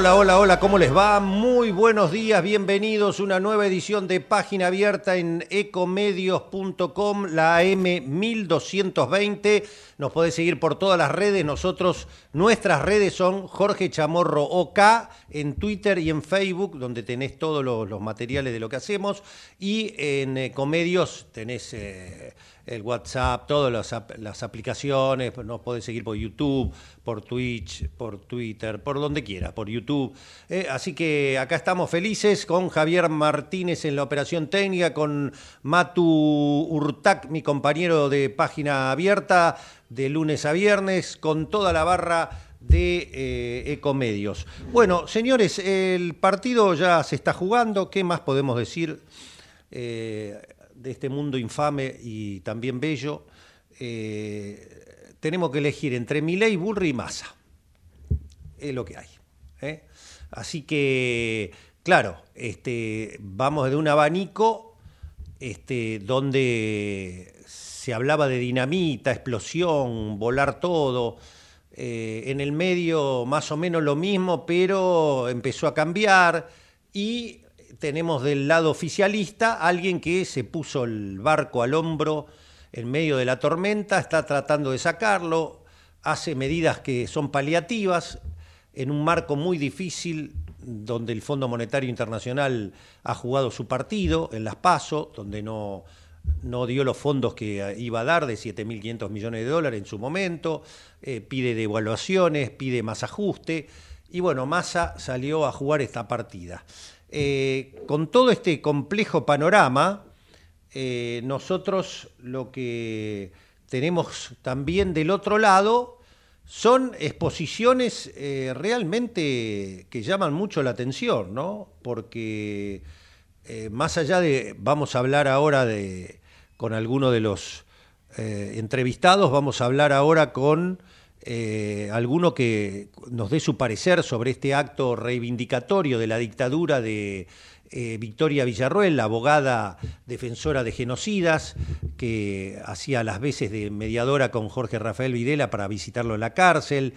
Hola, hola, hola, ¿cómo les va? Buenos días, bienvenidos a una nueva edición de Página Abierta en ecomedios.com, la AM 1220. Nos podés seguir por todas las redes. Nosotros, nuestras redes son Jorge Chamorro OK en Twitter y en Facebook, donde tenés todos los, materiales de lo que hacemos. Y en Ecomedios tenés... Eh, el WhatsApp, todas las, aplicaciones, nos podés seguir por YouTube, por Twitch, por Twitter, por donde quiera, por YouTube. Eh, así que acá estamos felices con Javier Martínez en la operación técnica, con Matu Urtac, mi compañero de página abierta, de lunes a viernes, con toda la barra de eh, Ecomedios. Bueno, señores, el partido ya se está jugando, ¿qué más podemos decir? Eh, de este mundo infame y también bello, eh, tenemos que elegir entre Milei, Burri y Massa. Es lo que hay. ¿eh? Así que, claro, este, vamos de un abanico este, donde se hablaba de dinamita, explosión, volar todo. Eh, en el medio más o menos lo mismo, pero empezó a cambiar y tenemos del lado oficialista alguien que se puso el barco al hombro en medio de la tormenta, está tratando de sacarlo, hace medidas que son paliativas en un marco muy difícil donde el Fondo Monetario Internacional ha jugado su partido en las PASO, donde no, no dio los fondos que iba a dar de 7.500 millones de dólares en su momento, eh, pide devaluaciones, pide más ajuste, y bueno, Massa salió a jugar esta partida. Eh, con todo este complejo panorama, eh, nosotros lo que tenemos también del otro lado son exposiciones eh, realmente que llaman mucho la atención, ¿no? Porque más allá de, vamos a hablar ahora de, con alguno de los entrevistados, vamos a hablar ahora con eh, alguno que nos dé su parecer sobre este acto reivindicatorio de la dictadura de eh, Victoria Villarroel, la abogada defensora de genocidas, que hacía las veces de mediadora con Jorge Rafael Videla para visitarlo en la cárcel.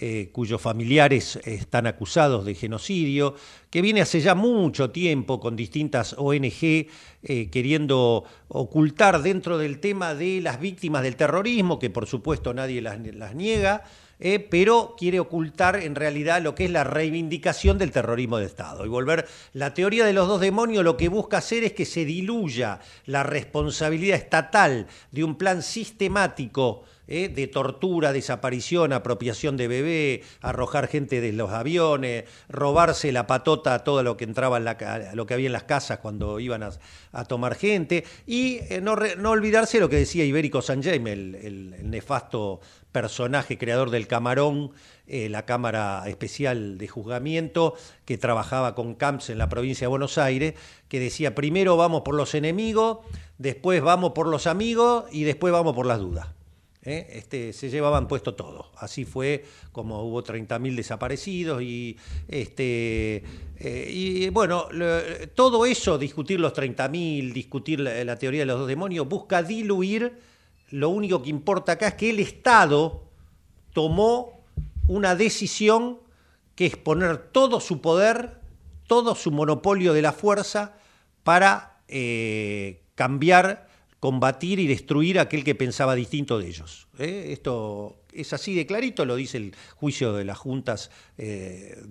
Eh, cuyos familiares están acusados de genocidio, que viene hace ya mucho tiempo con distintas ONG eh, queriendo ocultar dentro del tema de las víctimas del terrorismo, que por supuesto nadie las, niega. Eh, pero quiere ocultar en realidad lo que es la reivindicación del terrorismo de Estado. Y volver, la teoría de los dos demonios lo que busca hacer es que se diluya la responsabilidad estatal de un plan sistemático ¿eh? de tortura, desaparición, apropiación de bebé, arrojar gente de los aviones, robarse la patota a todo lo que entraba en la, lo que había en las casas cuando iban a, tomar gente, y eh, no, no, olvidarse lo que decía Ibérico San Jaime, el, nefasto personaje creador del Camarón, eh, la Cámara Especial de Juzgamiento, que trabajaba con Camps en la provincia de Buenos Aires, que decía, primero vamos por los enemigos, después vamos por los amigos y después vamos por las dudas. ¿eh? Este, se llevaban puesto todo. Así fue como hubo 30.000 desaparecidos y, este, eh, y bueno, todo eso, discutir los 30.000, discutir la, teoría de los dos demonios, busca diluir, lo único que importa acá es que el Estado tomó una decisión que es poner todo su poder, todo su monopolio de la fuerza para eh, cambiar combatir y destruir a aquel que pensaba distinto de ellos. ¿eh? Esto es así de clarito, lo dice el juicio de las juntas eh,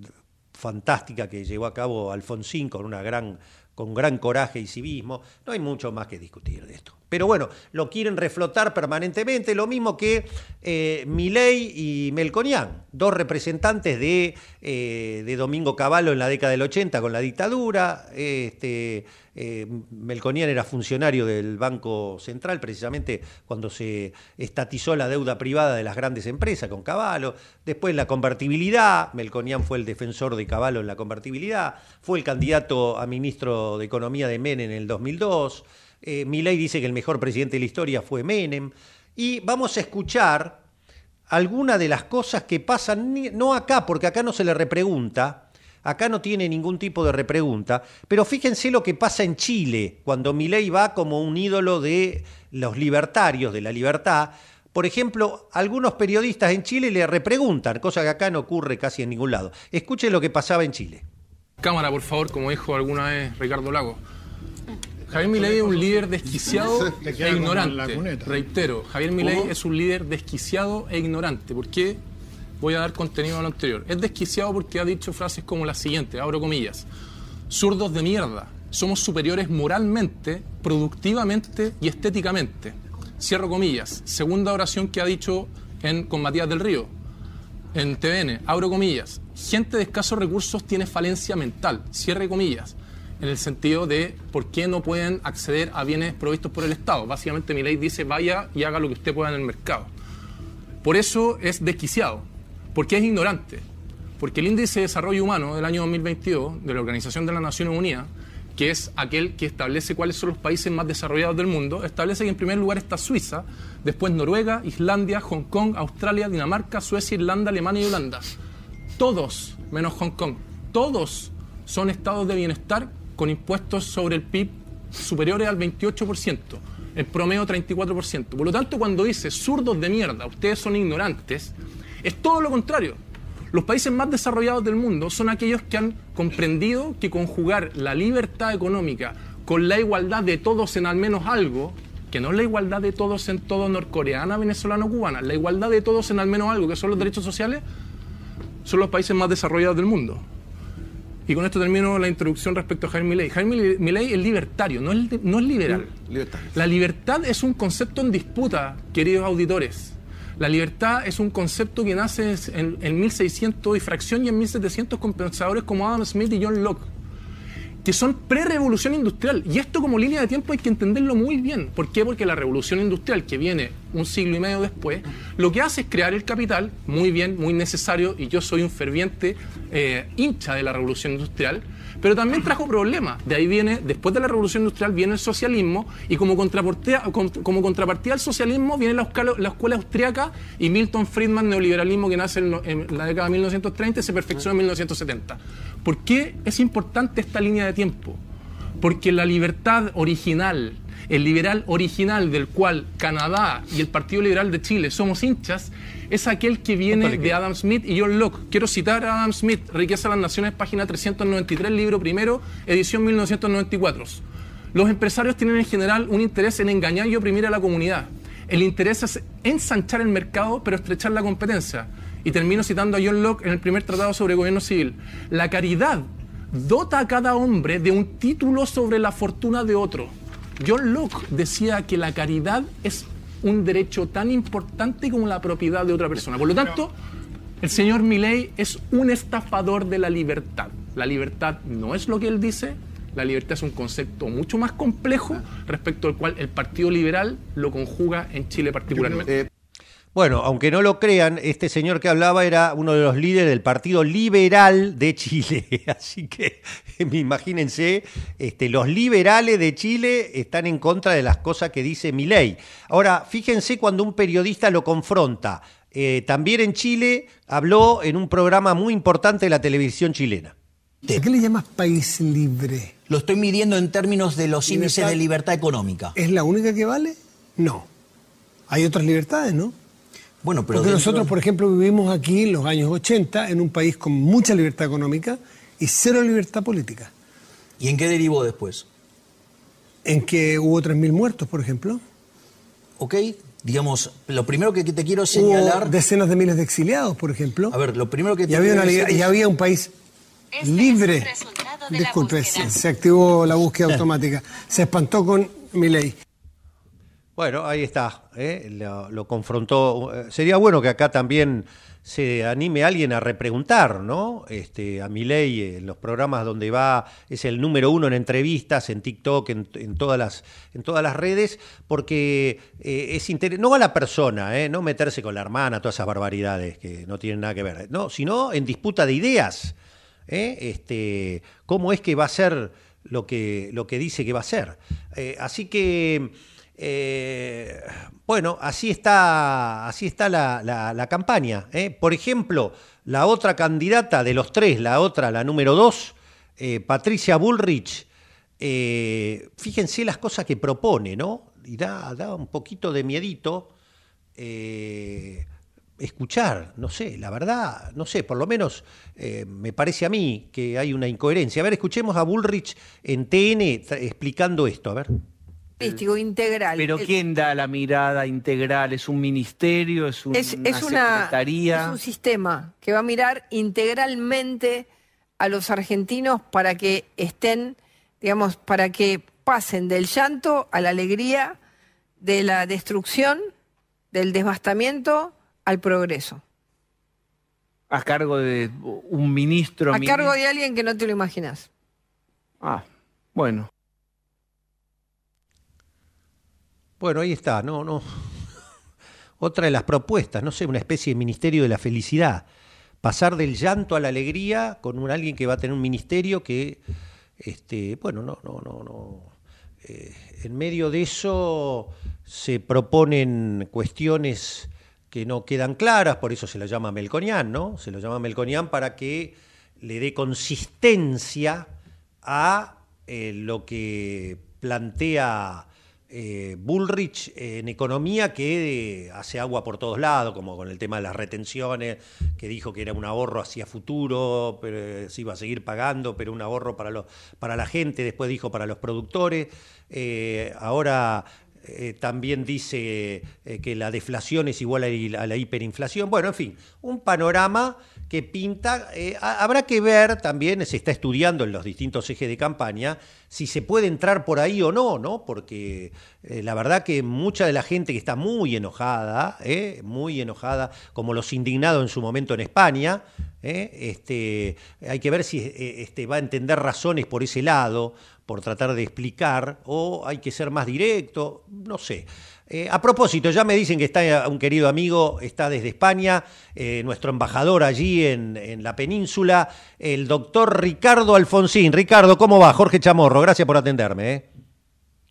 fantástica que llevó a cabo Alfonsín con, una gran, con gran coraje y civismo. No hay mucho más que discutir de esto. Pero bueno, lo quieren reflotar permanentemente, lo mismo que eh, Milei y Melconian, dos representantes de, eh, de, Domingo Cavallo en la década del 80 con la dictadura. Este, eh, Melconian era funcionario del Banco Central precisamente cuando se estatizó la deuda privada de las grandes empresas con Cavallo. Después la convertibilidad, Melconian fue el defensor de Cavallo en la convertibilidad, fue el candidato a ministro de Economía de Menem en el 2002. Eh, Milei dice que el mejor presidente de la historia fue Menem. Y vamos a escuchar algunas de las cosas que pasan, no acá, porque acá no se le repregunta, acá no tiene ningún tipo de repregunta, pero fíjense lo que pasa en Chile, cuando Milei va como un ídolo de los libertarios, de la libertad. Por ejemplo, algunos periodistas en Chile le repreguntan, cosa que acá no ocurre casi en ningún lado. Escuchen lo que pasaba en Chile. Cámara, por favor, como dijo alguna vez Ricardo Lago. Javier Milei es un líder desquiciado e ignorante. Reitero, Javier Milei es un líder desquiciado e ignorante. ¿Por qué? Voy a dar contenido a lo anterior. Es desquiciado porque ha dicho frases como la siguiente, abro comillas. Zurdos de mierda. Somos superiores moralmente, productivamente y estéticamente. Cierro comillas. Segunda oración que ha dicho en, con Matías del Río. En TVN, abro comillas. Gente de escasos recursos tiene falencia mental. Cierre comillas en el sentido de por qué no pueden acceder a bienes provistos por el Estado. Básicamente mi ley dice vaya y haga lo que usted pueda en el mercado. Por eso es desquiciado, porque es ignorante, porque el Índice de Desarrollo Humano del año 2022 de la Organización de las Naciones Unidas, que es aquel que establece cuáles son los países más desarrollados del mundo, establece que en primer lugar está Suiza, después Noruega, Islandia, Hong Kong, Australia, Dinamarca, Suecia, Irlanda, Alemania y Holanda. Todos, menos Hong Kong, todos son estados de bienestar con impuestos sobre el PIB superiores al 28%, el promedio 34%. Por lo tanto, cuando dice zurdos de mierda, ustedes son ignorantes, es todo lo contrario. Los países más desarrollados del mundo son aquellos que han comprendido que conjugar la libertad económica con la igualdad de todos en al menos algo, que no es la igualdad de todos en todo norcoreana, venezolano, cubana, la igualdad de todos en al menos algo, que son los derechos sociales, son los países más desarrollados del mundo. Y con esto termino la introducción respecto a Jaime Milei. Jaime Milei es libertario, no es, no es liberal. La libertad es un concepto en disputa, queridos auditores. La libertad es un concepto que nace en, en 1600 y fracción y en 1700 con pensadores como Adam Smith y John Locke que son pre-revolución industrial. Y esto como línea de tiempo hay que entenderlo muy bien. ¿Por qué? Porque la revolución industrial, que viene un siglo y medio después, lo que hace es crear el capital, muy bien, muy necesario, y yo soy un ferviente eh, hincha de la revolución industrial, pero también trajo problemas. De ahí viene, después de la revolución industrial, viene el socialismo, y como contrapartida, como contrapartida al socialismo viene la, escuela, austriaca y Milton Friedman, neoliberalismo que nace en, en la década de 1930 y se perfecciona en 1970. ¿Por qué es importante esta línea de tiempo? Porque la libertad original, el liberal original del cual Canadá y el Partido Liberal de Chile somos hinchas, es aquel que viene de Adam Smith y John Locke. Quiero citar a Adam Smith, Riqueza de las Naciones, página 393, libro primero, edición 1994. Los empresarios tienen en general un interés en engañar y oprimir a la comunidad. El interés es ensanchar el mercado, pero estrechar la competencia. Y termino citando a John Locke en el primer tratado sobre gobierno civil. La caridad dota a cada hombre de un título sobre la fortuna de otro. John Locke decía que la caridad es un derecho tan importante como la propiedad de otra persona. Por lo tanto, el señor Milley es un estafador de la libertad. La libertad no es lo que él dice, la libertad es un concepto mucho más complejo respecto al cual el Partido Liberal lo conjuga en Chile particularmente. Bueno, aunque no lo crean, este señor que hablaba era uno de los líderes del Partido Liberal de Chile. Así que imagínense, este, los liberales de Chile están en contra de las cosas que dice Milei. Ahora, fíjense cuando un periodista lo confronta. Eh, también en Chile habló en un programa muy importante de la televisión chilena. ¿Qué le llamas país libre? Lo estoy midiendo en términos de los índices de libertad económica. ¿Es la única que vale? No. Hay otras libertades, ¿no? Bueno, pero Porque nosotros, por ejemplo, vivimos aquí en los años 80 en un país con mucha libertad económica y cero libertad política. ¿Y en qué derivó después? En que hubo 3.000 muertos, por ejemplo. Ok, digamos, lo primero que te quiero señalar... Hubo decenas de miles de exiliados, por ejemplo. A ver, lo primero que te y había, quiero una, decir y había un país Este libre. es el resultado de la Disculpe, se activó la búsqueda automática. Se espantó con mi ley. Bueno, ahí está, ¿eh? lo, confrontó. Eh, Sería bueno que acá también se anime alguien a repreguntar, ¿no? Este, a Milei en los programas donde va, es el número uno en entrevistas, en TikTok, en, todas, las, en todas las redes, porque eh, es inter- no a la persona, ¿eh? no meterse con la hermana, todas esas barbaridades que no tienen nada que ver, no, sino en disputa de ideas. ¿eh? Este, ¿Cómo es que va a ser lo que, lo que dice que va a ser? Eh, así que, eh, bueno, así está, así está la, campaña. ¿eh? Por ejemplo, la otra candidata de los tres, la otra, la número dos, eh, Patricia Bullrich, fíjense las cosas que propone, ¿no? Y da, da un poquito de miedito. escuchar, no sé, la verdad, no sé, por lo menos me parece a mí que hay una incoherencia. A ver, escuchemos a Bullrich en TN explicando esto, a ver. Holístico, integral. Pero El- ¿quién da la mirada integral? ¿Es un ministerio? ¿Es, un- es, una es una, secretaría? es un sistema que va a mirar integralmente a los argentinos para que estén, digamos, para que pasen del llanto a la alegría, de la destrucción, del devastamiento al progreso. a cargo de un ministro. A cargo de alguien que no te lo imaginas. Ah, bueno. Bueno, ahí está, no, no. Otra de las propuestas, no sé, una especie de ministerio de la felicidad. Pasar del llanto a la alegría con un alguien que va a tener un ministerio que, este, bueno, no, no, no, no. Eh, en medio de eso se proponen cuestiones que no quedan claras, por eso se lo llama Melconian, ¿no? Se lo llama Melconian para que le dé consistencia a eh, lo que plantea eh, Bullrich en economía que eh, hace agua por todos lados, como con el tema de las retenciones, que dijo que era un ahorro hacia futuro, pero eh, se iba a seguir pagando, pero un ahorro para, los, para la gente, después dijo para los productores, ahora también dice que la deflación es igual a la hiperinflación. Bueno, en fin, un panorama que pinta. eh, ha- habrá que ver también, se está estudiando en los distintos ejes de campaña, si se puede entrar por ahí o no, ¿no? Porque eh, la verdad que mucha de la gente que está muy enojada, eh, muy enojada, como los indignados en su momento en España, este, hay que ver si este, va a entender razones por ese lado, por tratar de explicar, o hay que ser más directo, no sé. Eh, a propósito, ya me dicen que está un querido amigo, está desde España, eh, nuestro embajador allí en, en la península, el doctor Ricardo Alfonsín. Ricardo, ¿cómo va? Jorge Chamorro, gracias por atenderme. ¿eh?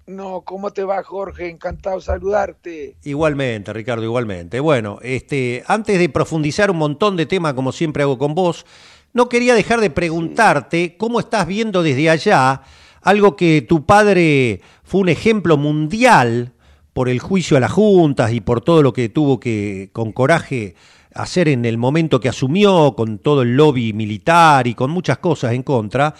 No, ¿cómo te va, Jorge? Encantado de saludarte. Igualmente, Ricardo, igualmente. Bueno, este, antes de profundizar un montón de temas, como siempre hago con vos, no quería dejar de preguntarte cómo estás viendo desde allá algo que tu padre fue un ejemplo mundial por el juicio a las juntas y por todo lo que tuvo que, con coraje, hacer en el momento que asumió, con todo el lobby militar y con muchas cosas en contra.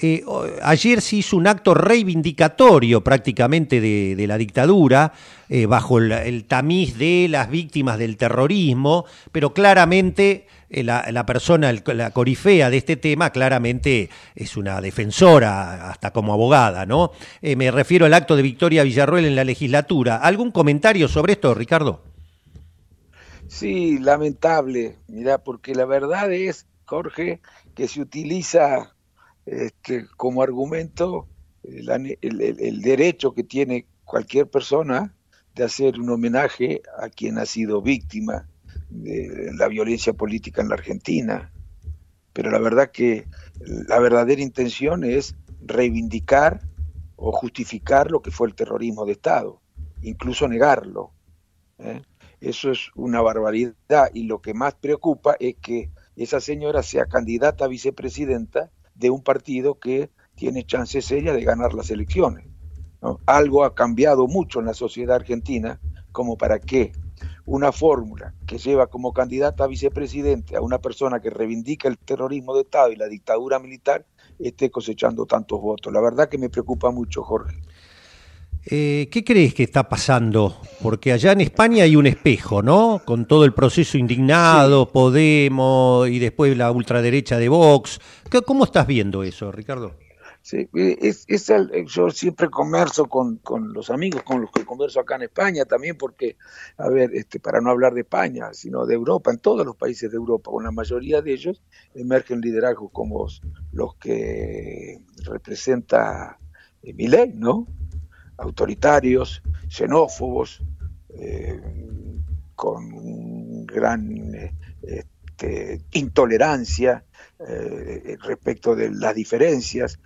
Eh, ayer se hizo un acto reivindicatorio prácticamente de, la dictadura, eh, bajo el, tamiz de las víctimas del terrorismo, pero claramente eh, la, persona, la corifea de este tema, claramente es una defensora, hasta como abogada, ¿no? Me refiero al acto de Victoria Villarroel en la legislatura. ¿Algún comentario sobre esto, Ricardo? Sí, lamentable, mira, porque la verdad es, Jorge, que se utiliza este, como argumento el, el- el derecho que tiene cualquier persona de hacer un homenaje a quien ha sido víctima de la violencia política en la Argentina. Pero la verdad que la verdadera intención es reivindicar o justificar lo que fue el terrorismo de Estado, incluso negarlo. ¿eh? Eso es una barbaridad y lo que más preocupa es que esa señora sea candidata a vicepresidenta de un partido que tiene chances serias de ganar las elecciones. Algo ha cambiado mucho en la sociedad argentina como para que una fórmula que lleva como candidata a vicepresidente a una persona que reivindica el terrorismo de Estado y la dictadura militar esté cosechando tantos votos. La verdad que me preocupa mucho, Jorge. Eh, ¿Qué crees que está pasando? Porque allá en España hay un espejo, ¿no? Con todo el proceso indignado, Podemos y después la ultraderecha de Vox. ¿Cómo estás viendo eso, Ricardo? Sí, eh, es, es el, eh, yo siempre converso con, con, los amigos con los que converso acá en España también, porque, a ver, este, para no hablar de España, sino de Europa, en todos los países de Europa, con la mayoría de ellos, emergen liderazgos como los que representa eh, Milei, ¿no? Autoritarios, xenófobos, eh, con gran este, intolerancia, eh, respecto de las diferencias,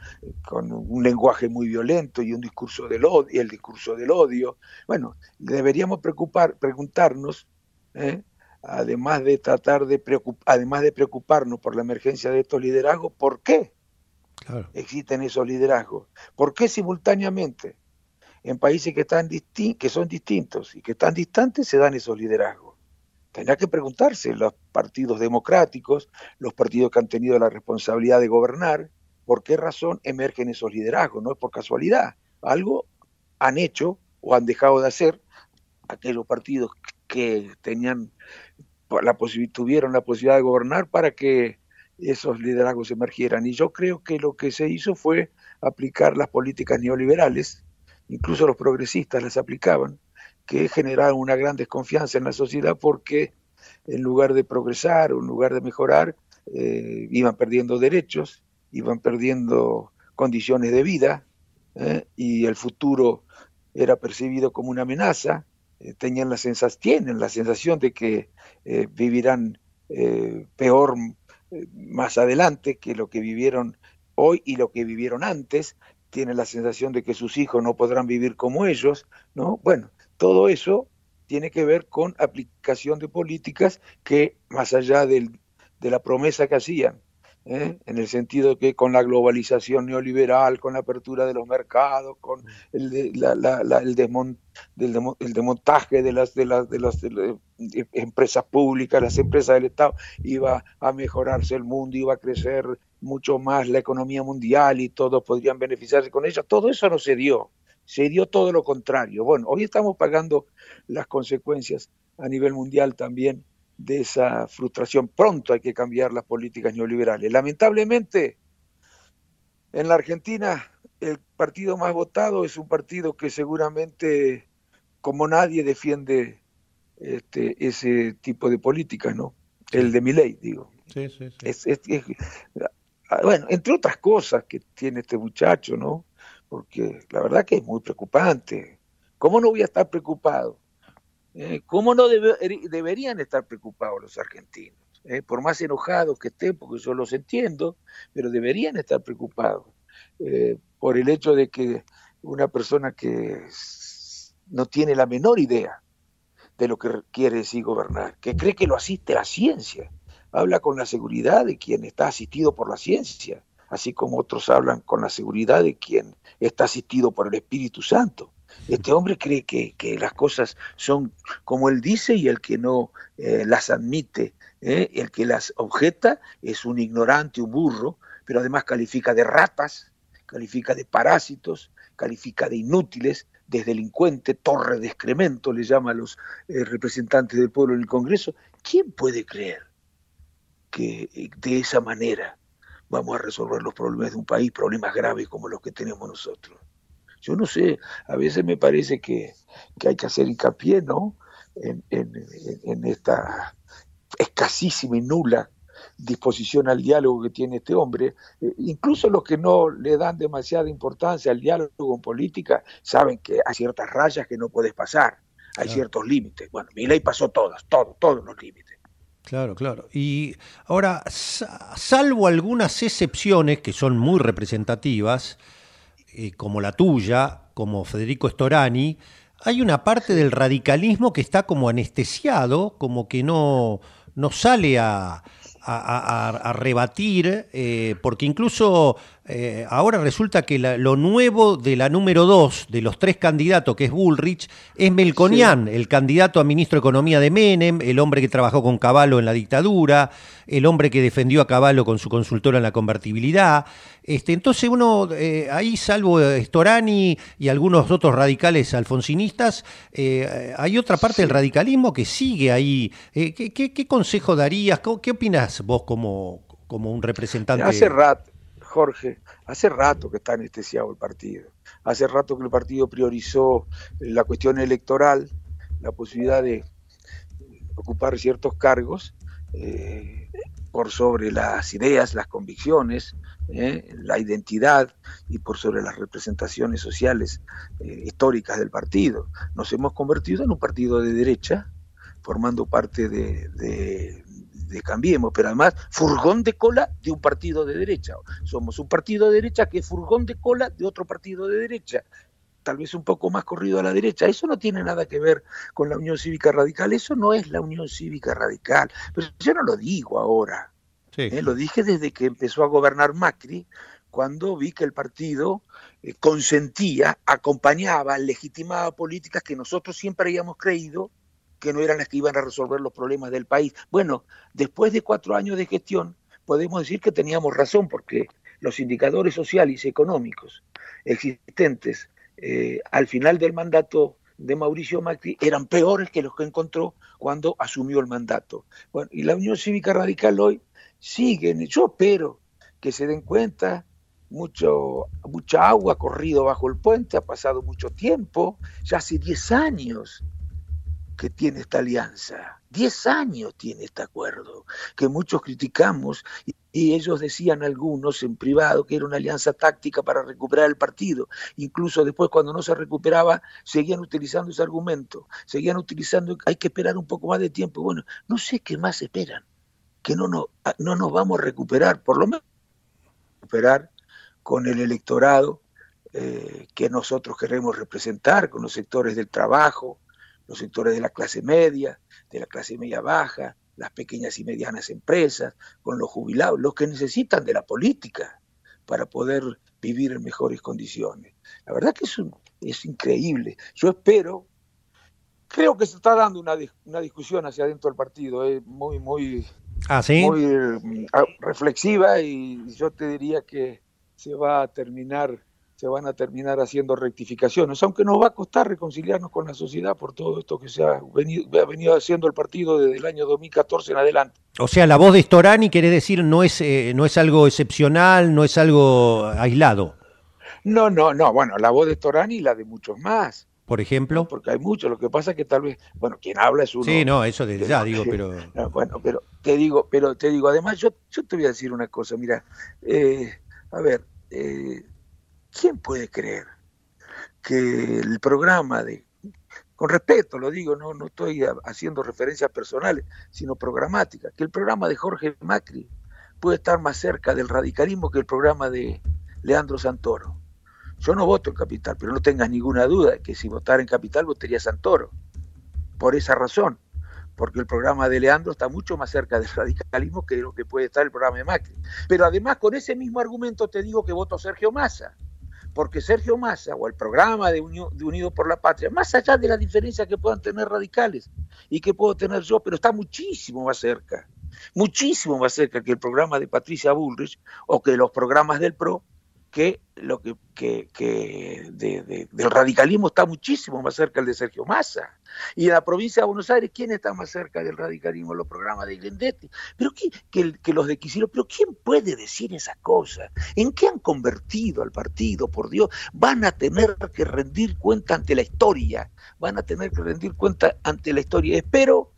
con un lenguaje muy violento y un discurso del odio, el discurso del odio. Bueno, deberíamos preocupar, preguntarnos, ¿eh? además de tratar de además de preocuparnos por la emergencia de estos liderazgos, ¿por qué existen esos liderazgos? ¿Por qué simultáneamente en países que están que son distintos y que están distantes se dan esos liderazgos? Tendrá que preguntarse los partidos democráticos, los partidos que han tenido la responsabilidad de gobernar, por qué razón emergen esos liderazgos, no es por casualidad. Algo han hecho o han dejado de hacer aquellos partidos que tenían la tuvieron la posibilidad de gobernar para que esos liderazgos emergieran. Y yo creo que lo que se hizo fue aplicar las políticas neoliberales, incluso los progresistas las aplicaban, que generaron una gran desconfianza en la sociedad porque en lugar de progresar en lugar de mejorar, eh, iban perdiendo derechos, iban perdiendo condiciones de vida ¿eh? y el futuro era percibido como una amenaza. Eh, tenían la sensación, tienen la sensación de que vivirán peor más adelante que lo que vivieron hoy y lo que vivieron antes. Tienen la sensación de que sus hijos no podrán vivir como ellos, ¿no? Bueno, todo eso tiene que ver con aplicación de políticas que, más allá de la promesa que hacían, ¿eh? en el sentido que con la globalización neoliberal, con la apertura de los mercados, con el, el, desmontaje de las, de las, de las empresas públicas, las empresas del Estado, iba a mejorarse el mundo, iba a crecer mucho más la economía mundial y todos podrían beneficiarse con ella. Todo eso no se dio se dio todo lo contrario. Bueno, hoy estamos pagando las consecuencias a nivel mundial también de esa frustración. Pronto hay que cambiar las políticas neoliberales. Lamentablemente, en la Argentina el partido más votado es un partido que seguramente, como nadie, defiende este, ese tipo de políticas, ¿no? El de mi ley, digo. Sí, sí, sí. Bueno, entre otras cosas que tiene este muchacho, ¿no? porque la verdad que es muy preocupante. ¿Cómo no voy a estar preocupado? Eh, ¿Cómo no deberían estar preocupados los argentinos? Eh, por más enojados que estén, porque yo los entiendo, pero deberían estar preocupados eh, por el hecho de que una persona que no tiene la menor idea de lo que quiere decir gobernar, que cree que lo asiste la ciencia, habla con la seguridad de quien está asistido por la ciencia, así como otros hablan con la seguridad de quien está asistido por el Espíritu Santo. Este hombre cree que, las cosas son como él dice y el que no eh, las admite, eh, el que las objeta es un ignorante, un burro, pero además califica de ratas, califica de parásitos, califica de inútiles, de delincuente, torre de excremento, le llama a los eh, representantes del pueblo en el Congreso. ¿Quién puede creer que de esa manera vamos a resolver los problemas de un país, problemas graves como los que tenemos nosotros. Yo no sé, a veces me parece que, hay que hacer hincapié, ¿no? En, esta escasísima y nula disposición al diálogo que tiene este hombre, eh, incluso los que no le dan demasiada importancia al diálogo en política saben que hay ciertas rayas que no puedes pasar. hay ciertos límites. Bueno, mi ley pasó todas, todos, todos los límites. Claro, claro. Y ahora, salvo algunas excepciones que son muy representativas, eh, como la tuya, como Federico Storani, hay una parte del radicalismo que está como anestesiado, como que no, no sale a, a, rebatir, eh, porque incluso eh, ahora resulta que lo nuevo de la número dos de los tres candidatos, que es Bullrich, es Melconian, el candidato a ministro de Economía de Menem, el hombre que trabajó con Caballo en la dictadura, el hombre que defendió a Caballo con su consultora en la convertibilidad. Este, entonces uno, eh, ahí salvo Storani y algunos otros radicales alfonsinistas, hay otra parte del radicalismo que sigue ahí. ¿qué, qué, consejo darías? ¿Qué opinas vos como, como un representante? Hace rato, Jorge, hace rato que está anestesiado el partido. Hace rato que el partido priorizó la cuestión electoral, la posibilidad de ocupar ciertos cargos eh, por sobre las ideas, las convicciones, eh, la identidad y por sobre las representaciones sociales eh, históricas del partido. Nos hemos convertido en un partido de derecha, formando parte de Cambiemos, pero además furgón de cola de un partido de derecha. Somos un partido de derecha que es furgón de cola de otro partido de derecha tal vez un poco más corrido a la derecha. Eso no tiene nada que ver con la Unión Cívica Radical, eso no es la Unión Cívica Radical. Pero yo no lo digo ahora, ¿eh? lo dije desde que empezó a gobernar Macri, cuando vi que el partido eh, consentía, acompañaba, legitimaba políticas que nosotros siempre habíamos creído que no eran las que iban a resolver los problemas del país. Bueno, después de cuatro años de gestión, podemos decir que teníamos razón, porque los indicadores sociales y económicos existentes eh, al final del mandato de Mauricio Macri eran peores que los que encontró cuando asumió el mandato. Bueno, y la Unión Cívica Radical hoy sigue, yo espero que se den cuenta, mucho, mucha agua ha corrido bajo el puente, ha pasado mucho tiempo, ya hace 10 años que tiene esta alianza. Diez años tiene este acuerdo, que muchos criticamos y, ellos decían algunos en privado que era una alianza táctica para recuperar el partido. Incluso después cuando no se recuperaba, seguían utilizando ese argumento, seguían utilizando, hay que esperar un poco más de tiempo. Bueno, no sé qué más esperan, que no, no, no nos vamos a recuperar, por lo menos recuperar con el electorado eh, que nosotros queremos representar, con los sectores del trabajo, los sectores de la clase media, de la clase media baja, las pequeñas y medianas empresas, con los jubilados, los que necesitan de la política para poder vivir en mejores condiciones. La verdad que es, es increíble. Yo espero, creo que se está dando una, una discusión hacia adentro del partido, es muy, muy, ¿Ah, muy mm, reflexiva y yo te diría que se va a terminar se van a terminar haciendo rectificaciones, aunque nos va a costar reconciliarnos con la sociedad por todo esto que se ha venido, haciendo el partido desde el año 2014 en adelante. O sea, la voz de Storani quiere decir no es, eh, no es algo excepcional, no es algo aislado. No, no, no, bueno, la voz de Storani y la de muchos más. Por ejemplo. Porque hay muchos, lo que pasa es que tal vez, bueno, quien habla es uno. Sí, no, eso desde ya digo, pero. bueno, pero te digo, pero te digo, además yo, yo te voy a decir una cosa, mira, eh, a ver, eh, ¿Quién puede creer que el programa de, con respeto lo digo, no, no estoy haciendo referencias personales, sino programáticas, que el programa de Jorge Macri puede estar más cerca del radicalismo que el programa de Leandro Santoro? Yo no voto en Capital, pero no tengas ninguna duda de que si votara en Capital votaría Santoro. Por esa razón, porque el programa de Leandro está mucho más cerca del radicalismo que lo que puede estar el programa de Macri. Pero además con ese mismo argumento te digo que voto Sergio Massa porque Sergio Massa o el programa de, Unido por la Patria, más allá de la diferencia que puedan tener radicales y que puedo tener yo, pero está muchísimo más cerca, muchísimo más cerca que el programa de Patricia Bullrich o que los programas del PRO que lo que, que, del radicalismo está muchísimo más cerca el de Sergio Massa. Y en la provincia de Buenos Aires, ¿quién está más cerca del radicalismo? Los programas de Glendetti. Pero que, que, los de Quisilo, pero ¿quién puede decir esa cosa? ¿En qué han convertido al partido? Por Dios, van a tener que rendir cuenta ante la historia. Van a tener que rendir cuenta ante la historia. Espero,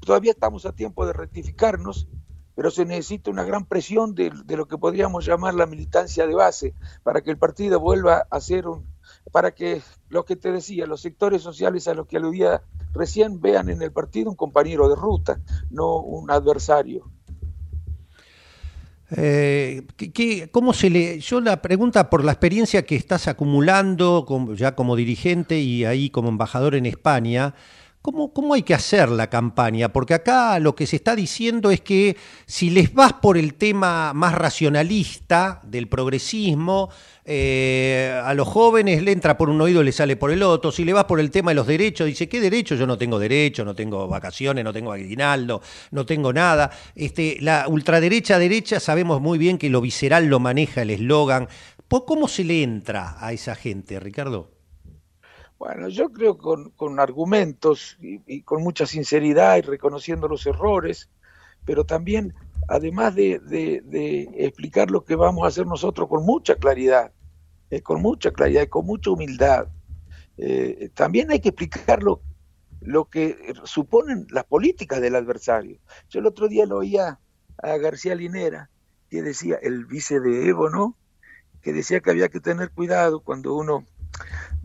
todavía estamos a tiempo de rectificarnos pero se necesita una gran presión de, lo que podríamos llamar la militancia de base para que el partido vuelva a ser un, para que lo que te decía, los sectores sociales a los que aludía recién vean en el partido un compañero de ruta, no un adversario. Eh, cómo se le, yo la pregunta por la experiencia que estás acumulando ya como dirigente y ahí como embajador en España, ¿Cómo, ¿Cómo, hay que hacer la campaña? Porque acá lo que se está diciendo es que si les vas por el tema más racionalista del progresismo, eh, a los jóvenes le entra por un oído y le sale por el otro. Si le vas por el tema de los derechos, dice, ¿qué derecho? Yo no tengo derecho, no tengo vacaciones, no tengo aguinaldo, no tengo nada. Este, la ultraderecha derecha sabemos muy bien que lo visceral lo maneja el eslogan. ¿Cómo se le entra a esa gente, Ricardo? Bueno, yo creo con, con argumentos y, con mucha sinceridad y reconociendo los errores, pero también, además de, de, explicar lo que vamos a hacer nosotros con mucha claridad, eh, con mucha claridad y con mucha humildad, eh, también hay que explicar lo, lo que suponen las políticas del adversario. Yo el otro día lo oía a García Linera, que decía, el vice de Evo, ¿no? Que decía que había que tener cuidado cuando uno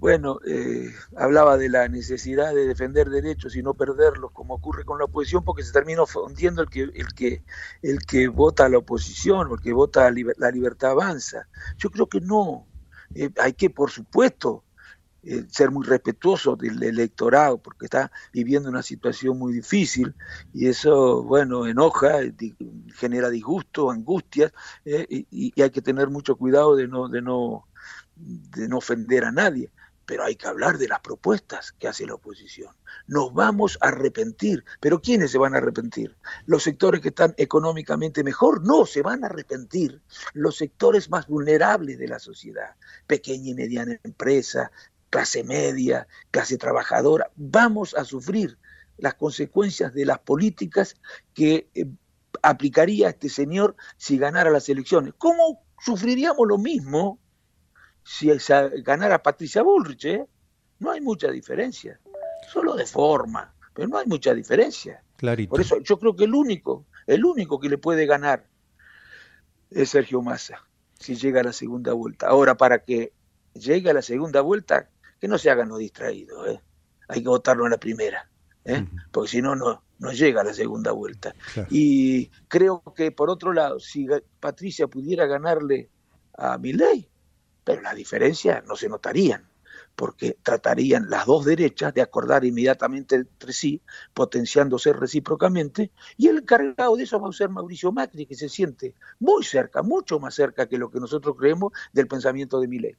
bueno, eh, hablaba de la necesidad de defender derechos y no perderlos, como ocurre con la oposición, porque se termina hundiendo el que, el que, el que vota a la oposición el que vota a la libertad avanza. Yo creo que no. Eh, hay que, por supuesto, eh, ser muy respetuoso del electorado, porque está viviendo una situación muy difícil y eso, bueno, enoja, genera disgusto, angustias, y, y, hay que tener mucho cuidado de no, de no de no ofender a nadie, pero hay que hablar de las propuestas que hace la oposición. Nos vamos a arrepentir, pero ¿quiénes se van a arrepentir? ¿Los sectores que están económicamente mejor? No, se van a arrepentir los sectores más vulnerables de la sociedad, pequeña y mediana empresa, clase media, clase trabajadora. Vamos a sufrir las consecuencias de las políticas que eh, aplicaría este señor si ganara las elecciones. ¿Cómo sufriríamos lo mismo si ganara Patricia Bullrich, ¿eh? no hay mucha diferencia, solo de forma, pero no hay mucha diferencia. Por eso yo creo que el único, el único que le puede ganar es Sergio Massa, si llega a la segunda vuelta. Ahora, para que llegue a la segunda vuelta, que no se hagan los distraídos, ¿eh? hay que votarlo en la primera, ¿eh? porque si no, no, no llega a la segunda vuelta. Y creo que, por otro lado, si Patricia pudiera ganarle a Milei, pero las diferencias no se notarían, porque tratarían las dos derechas de acordar inmediatamente entre sí, potenciándose recíprocamente, y el encargado de eso va a ser Mauricio Macri, que se siente muy cerca, mucho más cerca que lo que nosotros creemos del pensamiento de Milei.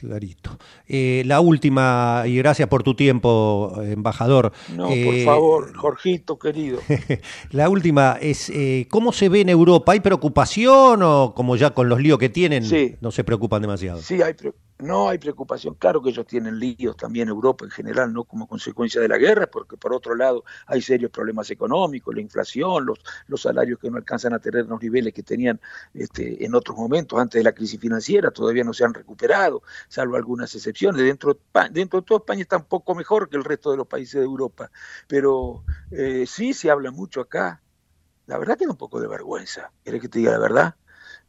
Clarito. Eh, la última, y gracias por tu tiempo, embajador. No, por eh, favor, Jorgito, querido. la última es, eh, ¿cómo se ve en Europa? ¿Hay preocupación o como ya con los líos que tienen, no se preocupan demasiado? Sí, hay preocupación no hay preocupación. Claro que ellos tienen líos también Europa en general, no como consecuencia de la guerra, porque por otro lado hay serios problemas económicos, la inflación, los, los salarios que no alcanzan a tener los niveles que tenían este, en otros momentos antes de la crisis financiera, todavía no se han recuperado, salvo algunas excepciones. Dentro, dentro de toda España está un poco mejor que el resto de los países de Europa, pero eh, sí se habla mucho acá. La verdad que un poco de vergüenza, ¿querés que te diga la verdad?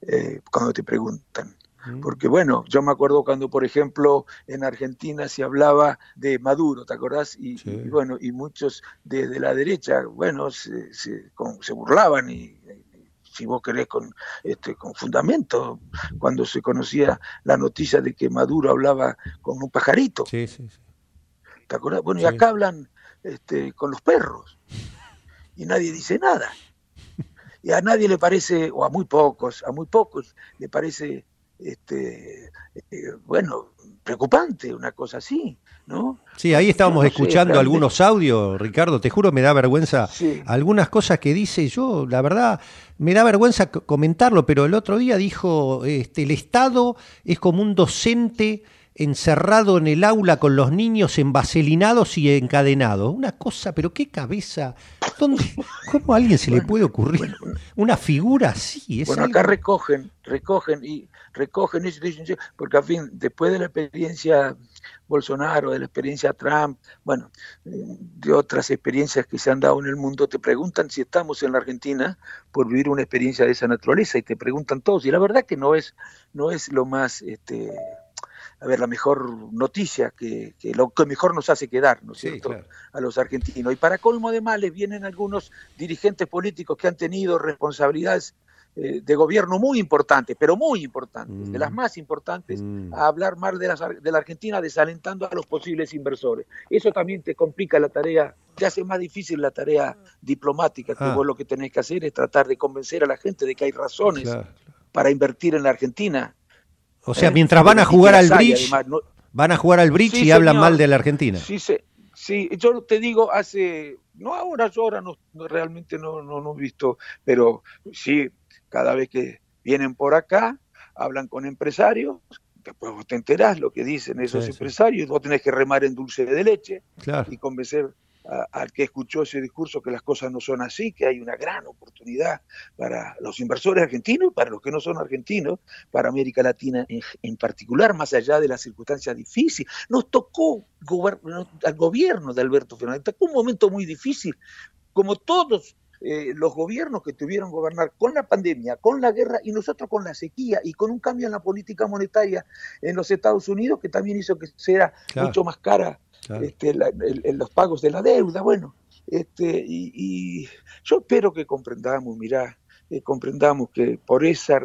Eh, cuando te preguntan porque bueno, yo me acuerdo cuando, por ejemplo, en Argentina se hablaba de Maduro, ¿te acordás? Y, bueno, y muchos de, la derecha, bueno, se, se, burlaban y, si vos querés con este con fundamento cuando se conocía la noticia de que Maduro hablaba con un pajarito. Sí, sí, sí. ¿Te acordás? Bueno, y acá hablan este, con los perros y nadie dice nada. Y a nadie le parece, o a muy pocos, a muy pocos le parece este, eh, bueno, preocupante, una cosa así, ¿no? Sí, ahí estábamos escuchando algunos audios, Ricardo, te juro me da vergüenza algunas cosas que dice yo, la verdad, me da vergüenza comentarlo, pero el otro día dijo, este, el Estado es como un docente encerrado en el aula con los niños envaselinados y encadenados. Una cosa, pero qué cabeza. ¿Dónde, ¿Cómo a alguien se le puede ocurrir una figura así? bueno, acá recogen, recogen y recogen eso, porque a fin, después de la experiencia Bolsonaro, de la experiencia Trump, bueno, de otras experiencias que se han dado en el mundo, te preguntan si estamos en la Argentina por vivir una experiencia de esa naturaleza y te preguntan todos y la verdad que no es no es lo más este a ver, la mejor noticia, que, lo que mejor nos hace quedar, ¿no es cierto?, a los argentinos. Y para colmo de males vienen algunos dirigentes políticos que han tenido responsabilidades eh, de gobierno muy importantes, pero muy importantes, de las mm. más importantes, mm. a hablar mal de, de la Argentina, desalentando a los posibles inversores. Eso también te complica la tarea, te hace más difícil la tarea diplomática, que ah. vos lo que tenés que hacer es tratar de convencer a la gente de que hay razones para invertir en la Argentina. O sea, mientras van a jugar al bridge, van a jugar al bridge y hablan mal de la Argentina. Sí, sí, sí, yo te digo, hace, no ahora, yo ahora no, realmente no, no, no he visto, pero sí, cada vez que vienen por acá, hablan con empresarios, después vos te enterás lo que dicen esos empresarios, vos tenés que remar en dulce de leche y convencer al que escuchó ese discurso que las cosas no son así, que hay una gran oportunidad para los inversores argentinos y para los que no son argentinos, para América Latina en, particular, más allá de las circunstancias difíciles. Nos tocó al gobierno de Alberto Fernández, tocó un momento muy difícil, como todos eh, los gobiernos que tuvieron gobernar con la pandemia, con la guerra y nosotros con la sequía y con un cambio en la política monetaria en los Estados Unidos que también hizo que sea mucho más cara este, los pagos de la deuda. Bueno, este, y, yo espero que comprendamos, mirá, eh, comprendamos que por esa...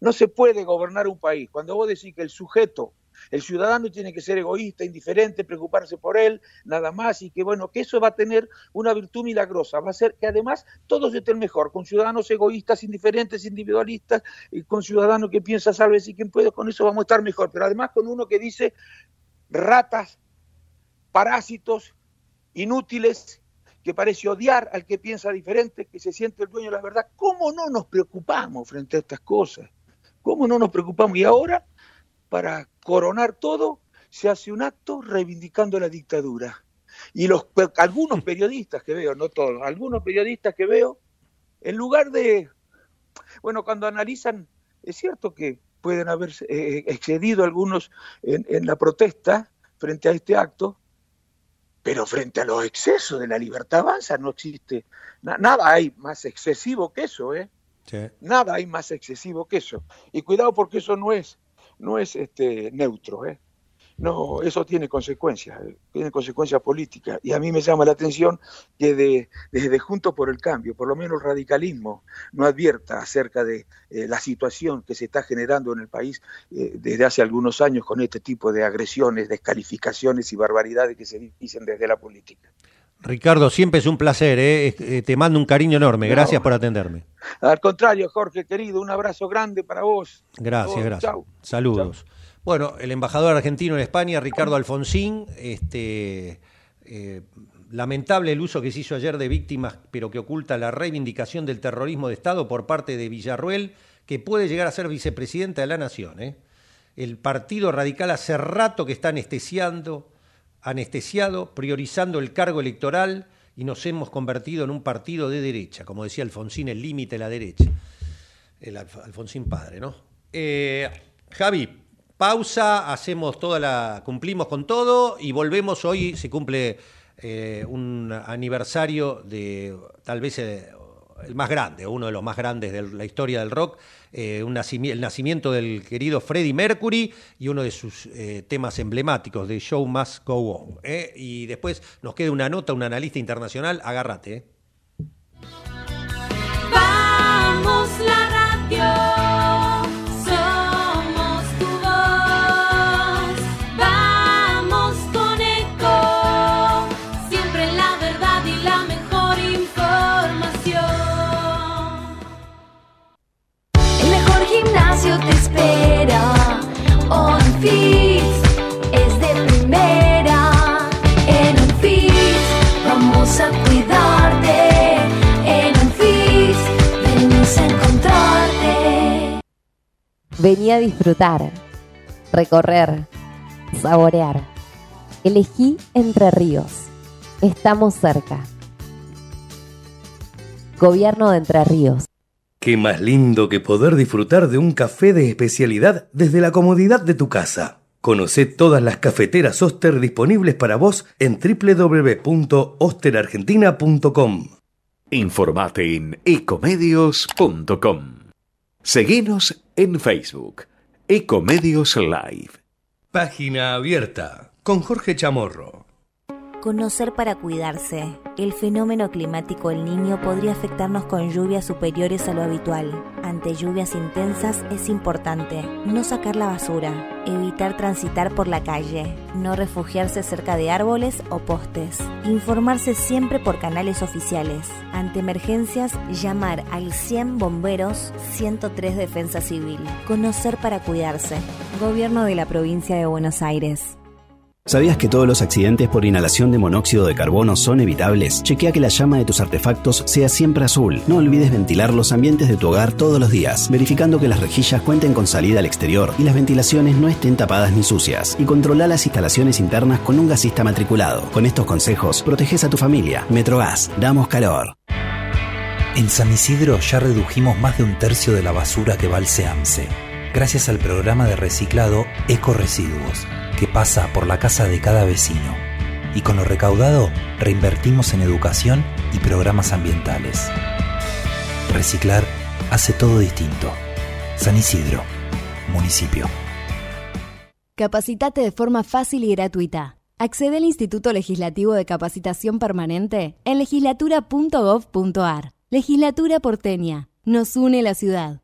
No se puede gobernar un país. Cuando vos decís que el sujeto el ciudadano tiene que ser egoísta, indiferente, preocuparse por él, nada más, y que bueno, que eso va a tener una virtud milagrosa, va a ser que además todos estén mejor, con ciudadanos egoístas, indiferentes, individualistas, y con ciudadanos que piensa salve y quien puede, con eso vamos a estar mejor, pero además con uno que dice ratas, parásitos, inútiles, que parece odiar al que piensa diferente, que se siente el dueño de la verdad. ¿Cómo no nos preocupamos frente a estas cosas? ¿Cómo no nos preocupamos? Y ahora para coronar todo, se hace un acto reivindicando la dictadura. Y los, algunos periodistas que veo, no todos, algunos periodistas que veo, en lugar de, bueno, cuando analizan, es cierto que pueden haber eh, excedido algunos en, la protesta frente a este acto, pero frente a los excesos de la libertad avanza no existe nada hay más excesivo que eso, ¿eh? Nada hay más excesivo que eso. Y cuidado porque eso no es no es este, neutro. ¿eh? No, eso tiene consecuencias, tiene consecuencias políticas. Y a mí me llama la atención que de, desde Juntos por el Cambio, por lo menos el radicalismo, no advierta acerca de eh, la situación que se está generando en el país eh, desde hace algunos años con este tipo de agresiones, descalificaciones y barbaridades que se dicen desde la política. Ricardo, siempre es un placer, ¿eh? te mando un cariño enorme, gracias por atenderme. Al contrario, Jorge, querido, un abrazo grande para vos. Gracias, gracias. Saludos. Bueno, el embajador argentino en España, Ricardo Alfonsín, este, eh, lamentable el uso que se hizo ayer de víctimas, pero que oculta la reivindicación del terrorismo de Estado por parte de Villarruel, que puede llegar a ser vicepresidenta de la Nación. ¿eh? El Partido Radical hace rato que está anestesiando anestesiado, priorizando el cargo electoral y nos hemos convertido en un partido de derecha, como decía Alfonsín, el límite de la derecha. El Alfonsín padre, ¿no? Eh, Javi, pausa, hacemos toda la. cumplimos con todo y volvemos. Hoy se cumple eh, un aniversario de tal vez eh, el más grande, uno de los más grandes de la historia del rock, eh, un el nacimiento del querido Freddie Mercury y uno de sus eh, temas emblemáticos de Show Must Go On. Eh. Y después nos queda una nota, un analista internacional, agárrate. Vamos la Vení a disfrutar, recorrer, saborear. Elegí Entre Ríos. Estamos cerca. Gobierno de Entre Ríos. Qué más lindo que poder disfrutar de un café de especialidad desde la comodidad de tu casa. Conoce todas las cafeteras Oster disponibles para vos en www.osterargentina.com. Informate en ecomedios.com. Seguinos en Facebook, Ecomedios Live. Página abierta con Jorge Chamorro. Conocer para cuidarse. El fenómeno climático El Niño podría afectarnos con lluvias superiores a lo habitual. Ante lluvias intensas es importante no sacar la basura, evitar transitar por la calle, no refugiarse cerca de árboles o postes, informarse siempre por canales oficiales. Ante emergencias, llamar al 100 bomberos, 103 Defensa Civil. Conocer para cuidarse. Gobierno de la provincia de Buenos Aires. ¿Sabías que todos los accidentes por inhalación de monóxido de carbono son evitables? Chequea que la llama de tus artefactos sea siempre azul. No olvides ventilar los ambientes de tu hogar todos los días, verificando que las rejillas cuenten con salida al exterior y las ventilaciones no estén tapadas ni sucias. Y controla las instalaciones internas con un gasista matriculado. Con estos consejos, proteges a tu familia. Metrogas, damos calor. En San Isidro ya redujimos más de un tercio de la basura que va al SEAMSE, gracias al programa de reciclado Eco Residuos que pasa por la casa de cada vecino. Y con lo recaudado reinvertimos en educación y programas ambientales. Reciclar hace todo distinto. San Isidro, municipio. Capacitate de forma fácil y gratuita. Accede al Instituto Legislativo de Capacitación Permanente en legislatura.gov.ar. Legislatura porteña. Nos une la ciudad.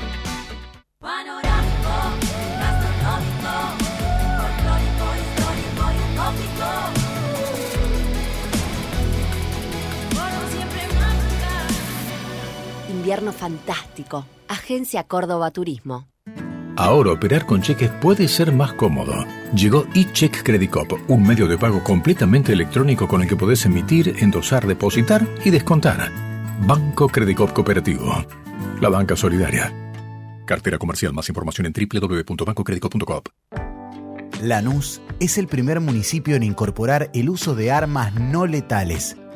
Invierno fantástico. Agencia Córdoba Turismo. Ahora operar con cheques puede ser más cómodo. Llegó eCheck Credit Cop, un medio de pago completamente electrónico con el que podés emitir, endosar, depositar y descontar. Banco Credit Cop Cooperativo. La banca solidaria. Cartera comercial. Más información en www.bancocreditcop.com. Lanús es el primer municipio en incorporar el uso de armas no letales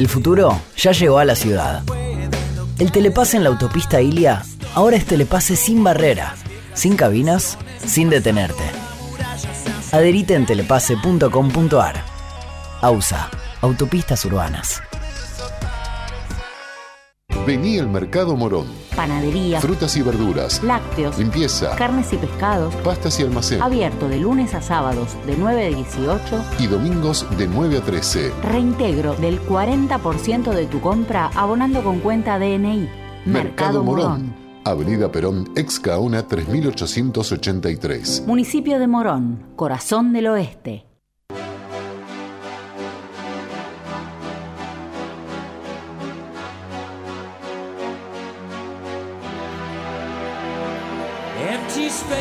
el futuro ya llegó a la ciudad. El telepase en la autopista Ilia ahora es telepase sin barrera, sin cabinas, sin detenerte. Adherite en telepase.com.ar. AUSA, Autopistas Urbanas. Vení al Mercado Morón. Panadería. Frutas y verduras. Lácteos. Limpieza. Carnes y pescados. Pastas y almacén. Abierto de lunes a sábados de 9 a 18. Y domingos de 9 a 13. Reintegro del 40% de tu compra abonando con cuenta DNI. Mercado, Morón. Avenida Perón, ex Caona 3883. Municipio de Morón, corazón del oeste.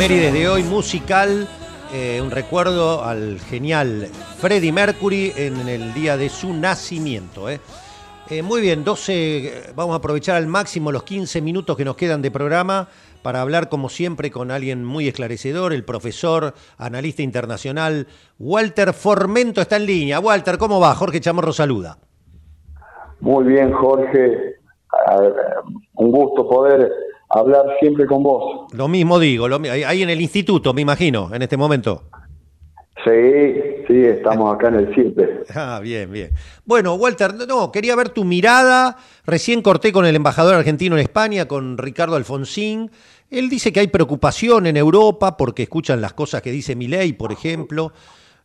Efemérides de hoy, musical, eh, un recuerdo al genial Freddie Mercury en el día de su nacimiento. ¿eh? Eh, muy bien, 12, vamos a aprovechar al máximo los 15 minutos que nos quedan de programa para hablar como siempre con alguien muy esclarecedor, el profesor, analista internacional, Walter Formento está en línea. Walter, ¿cómo va? Jorge Chamorro saluda. Muy bien, Jorge. Un gusto poder hablar siempre con vos. Lo mismo digo, lo ahí en el instituto, me imagino, en este momento. Sí, sí, estamos acá en el 7. Ah, bien, bien. Bueno, Walter, no, no, quería ver tu mirada. Recién corté con el embajador argentino en España, con Ricardo Alfonsín. Él dice que hay preocupación en Europa porque escuchan las cosas que dice Milei, por ejemplo.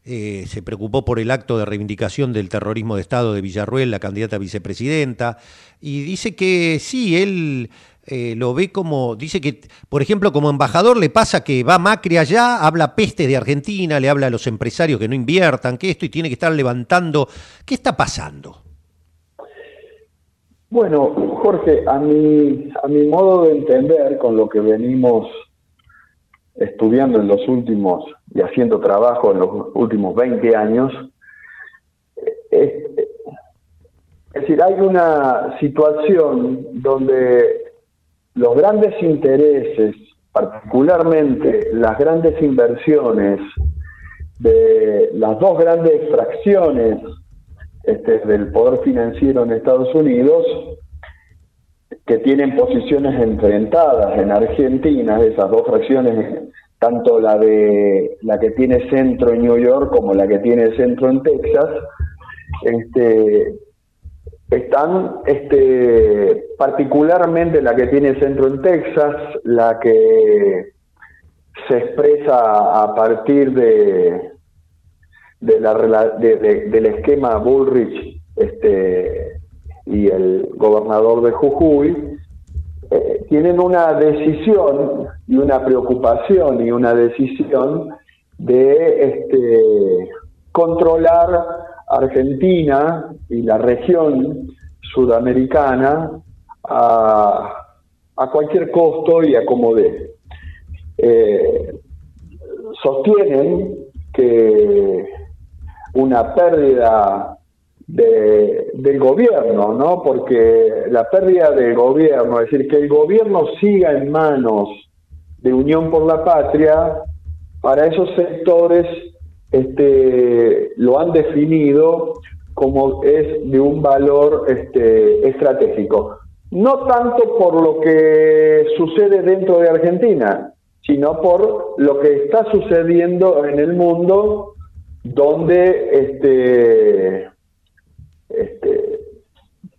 Eh, se preocupó por el acto de reivindicación del terrorismo de Estado de Villarruel, la candidata a vicepresidenta. Y dice que sí, él eh, lo ve como, dice que, por ejemplo, como embajador le pasa que va Macri allá, habla peste de Argentina, le habla a los empresarios que no inviertan, que esto, y tiene que estar levantando. ¿Qué está pasando? Bueno, Jorge, a mi, a mi modo de entender, con lo que venimos estudiando en los últimos y haciendo trabajo en los últimos 20 años, es decir, hay una situación donde los grandes intereses, particularmente las grandes inversiones de las dos grandes fracciones este, del poder financiero en Estados Unidos, que tienen posiciones enfrentadas en Argentina, esas dos fracciones, tanto la de la que tiene centro en New York como la que tiene centro en Texas, este, están este, particularmente la que tiene centro en Texas, la que se expresa a partir de, de la, de- del esquema Bullrich este, y el gobernador de Jujuy, eh, tienen una decisión y una preocupación y una decisión de este, controlar Argentina y la región sudamericana a, a cualquier costo y a como dé. Eh, sostienen que una pérdida de- del gobierno, ¿no? Porque la pérdida del gobierno, es decir, que el gobierno siga en manos de Unión por la Patria, para esos sectores este, lo han definido como es de un valor este, estratégico. No tanto por lo que sucede dentro de Argentina, sino por lo que está sucediendo en el mundo donde este,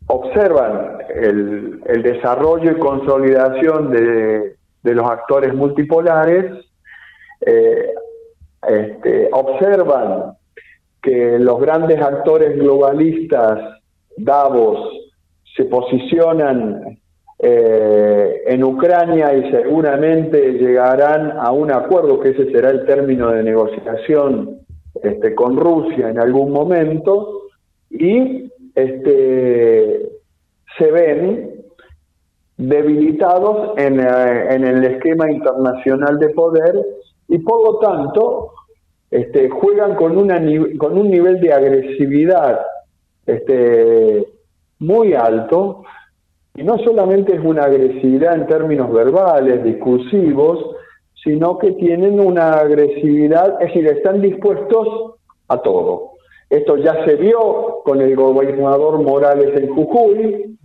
observan el, desarrollo y consolidación de, de los actores multipolares, eh, este, observan que los grandes actores globalistas, Davos, se posicionan eh, en Ucrania y seguramente llegarán a un acuerdo, que ese será el término de negociación este, con Rusia en algún momento, y este, se ven debilitados eh, en el esquema internacional de poder y por lo tanto este, juegan con, una, con un nivel de agresividad este, muy alto y no solamente es una agresividad en términos verbales, discursivos, sino que tienen una agresividad, es decir, están dispuestos a todo. Esto ya se vio con el gobernador Morales en Jujuy,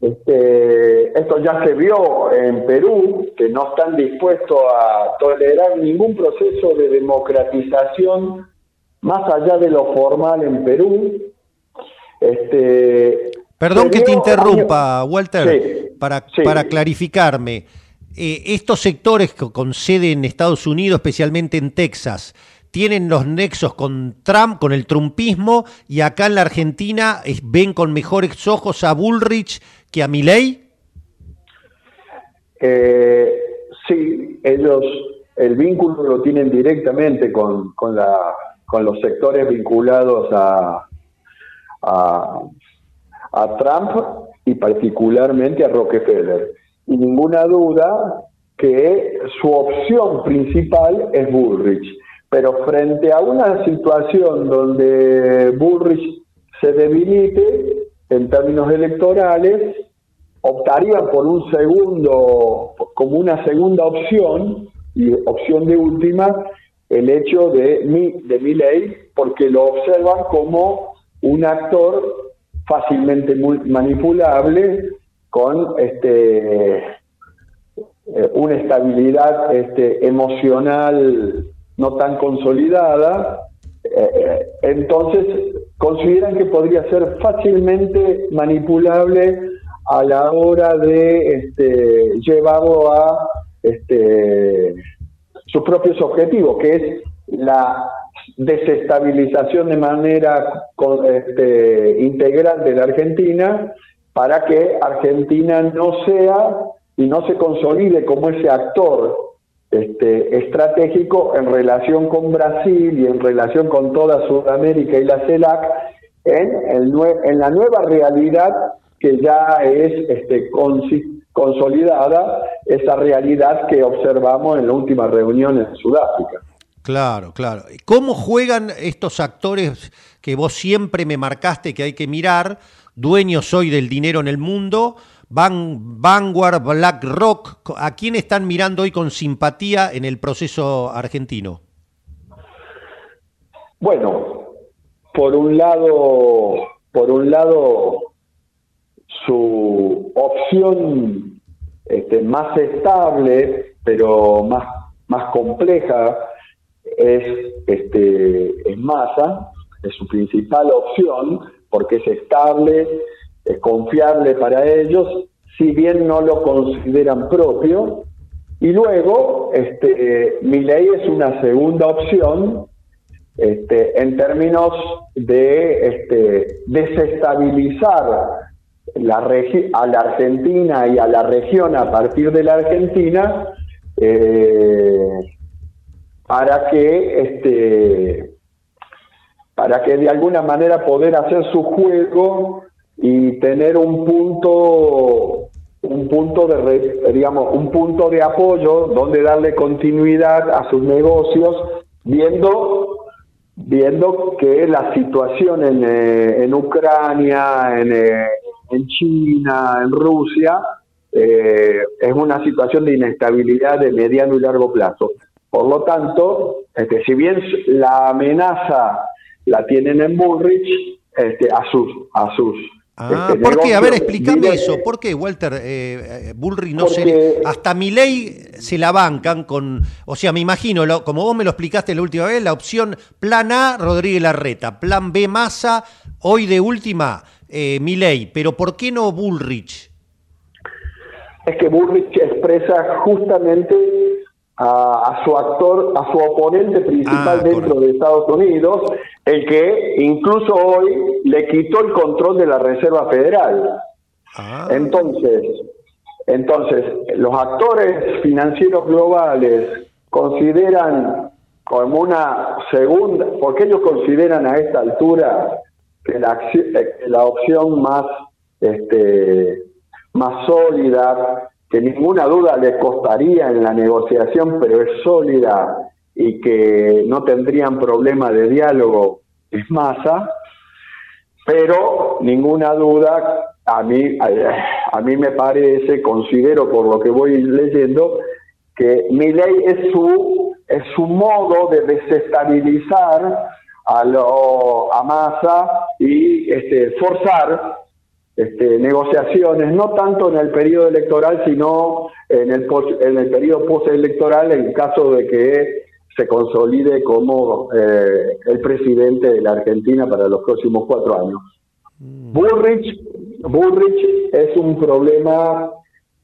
este, esto ya se vio en Perú, que no están dispuestos a tolerar ningún proceso de democratización más allá de lo formal en Perú. Este, Perdón que te interrumpa, años- Walter, Sí, para, sí. para clarificarme. Eh, estos sectores co- con sede en Estados Unidos, especialmente en Texas, tienen los nexos con Trump, con el trumpismo, y acá en la Argentina es- ven con mejores ojos a Bullrich que a Milei. Eh, sí, ellos el vínculo lo tienen directamente con, con, la, con los sectores vinculados a, a, a Trump y particularmente a Rockefeller. Y ninguna duda que su opción principal es Bullrich. Pero frente a una situación donde Bullrich se debilite en términos electorales, optarían por un segundo, como una segunda opción, y opción de última, el hecho de, mi, de Milley, porque lo observan como un actor fácilmente manipulable, con este, eh, una estabilidad este, emocional no tan consolidada, eh, entonces consideran que podría ser fácilmente manipulable a la hora de este, llevarlo a este, sus propios objetivos, que es la desestabilización de manera este, integral de la Argentina para que Argentina no sea y no se consolide como ese actor este, estratégico en relación con Brasil y en relación con toda Sudamérica y la CELAC en, la nueva realidad que ya es este, consolidada, esa realidad que observamos en la última reunión en Sudáfrica. Claro, claro. ¿Cómo juegan estos actores que vos siempre me marcaste que hay que mirar? Dueño soy del dinero en el mundo, Van, Vanguard, BlackRock. ¿A quién están mirando hoy con simpatía en el proceso argentino? Bueno, por un lado, por un lado, su opción este, más estable, pero más, más compleja, es, este, es Massa, es su principal opción, porque es estable, es confiable para ellos, si bien no lo consideran propio. Y luego, este, Milei es una segunda opción, este, en términos de este, desestabilizar la a la Argentina y a la región a partir de la Argentina eh, para que este, para que de alguna manera poder hacer su juego y tener un punto un punto de digamos un punto de apoyo donde darle continuidad a sus negocios viendo viendo que la situación en, eh, en Ucrania, en, eh, en China, en Rusia, eh, es una situación de inestabilidad de mediano y largo plazo. Por lo tanto, este, si bien la amenaza la tienen en Bullrich, este, a sus, a sus Ah, este, ¿por qué? A ver, explícame eso. ¿Por qué, Walter? Eh, eh, Bullrich no se Hasta mi ley se la bancan con. O sea, me imagino, lo- como vos me lo explicaste la última vez, la opción plan A, Rodríguez Larreta. Plan B, Massa. Hoy de última, eh. Pero ¿por qué no Bullrich? es que Bullrich expresa justamente a, a su actor, a su oponente principal Ah, dentro de Estados Unidos, el que incluso hoy le quitó el control de la Reserva Federal. Ah. Entonces, entonces, los actores financieros globales consideran como una segunda, porque ellos consideran a esta altura que la, acci- eh, que la opción más, este, más sólida, que ninguna duda les costaría en la negociación, pero es sólida y que no tendrían problema de diálogo, es masa, pero ninguna duda, a mí, a, mí me parece, considero por lo que voy leyendo, que mi ley es su, es su modo de desestabilizar a, lo, a Massa y este, forzar este, negociaciones, no tanto en el periodo electoral, sino en el, en el periodo postelectoral, en caso de que se consolide como eh, el presidente de la Argentina para los próximos cuatro años. Bullrich, Bullrich es un problema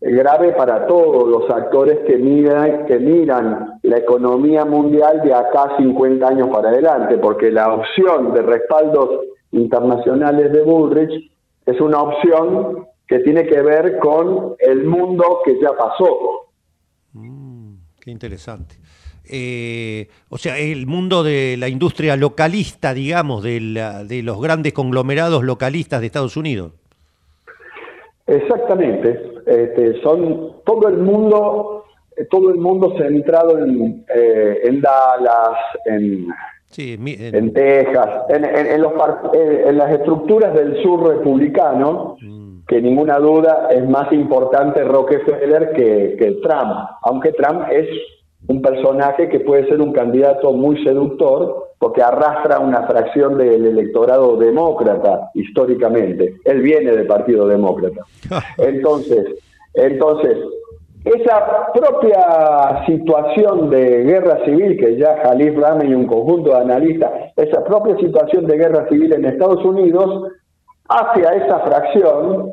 grave para todos los actores que miran, que miran la economía mundial de acá a 50 años para adelante, porque la opción de respaldos internacionales de Bullrich es una opción que tiene que ver con el mundo que ya pasó. Qué interesante. Eh, o sea, el mundo de la industria localista, digamos, de, la- de los grandes conglomerados localistas de Estados Unidos. Exactamente. Este, son todo el mundo eh, todo el mundo centrado en, eh, en Dallas, en, Sí, en- en Texas, en, en- los en- las estructuras del sur republicano, que ninguna duda es más importante Rockefeller que, que Trump, aunque Trump es un personaje que puede ser un candidato muy seductor porque arrastra una fracción del electorado demócrata históricamente. Él viene del Partido Demócrata. Entonces, entonces esa propia situación de guerra civil que ya Jalif Rame y un conjunto de analistas, esa propia situación de guerra civil en Estados Unidos hace a esa fracción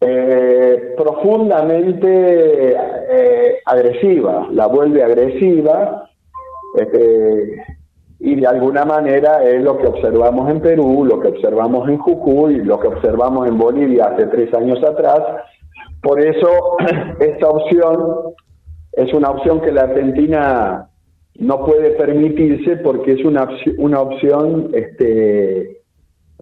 eh, profundamente eh, agresiva, la vuelve agresiva este, y de alguna manera es lo que observamos en Perú, lo que observamos en Jujuy, lo que observamos en Bolivia hace tres años atrás. Por eso esta opción es una opción que la Argentina no puede permitirse porque es una, opci- una opción este,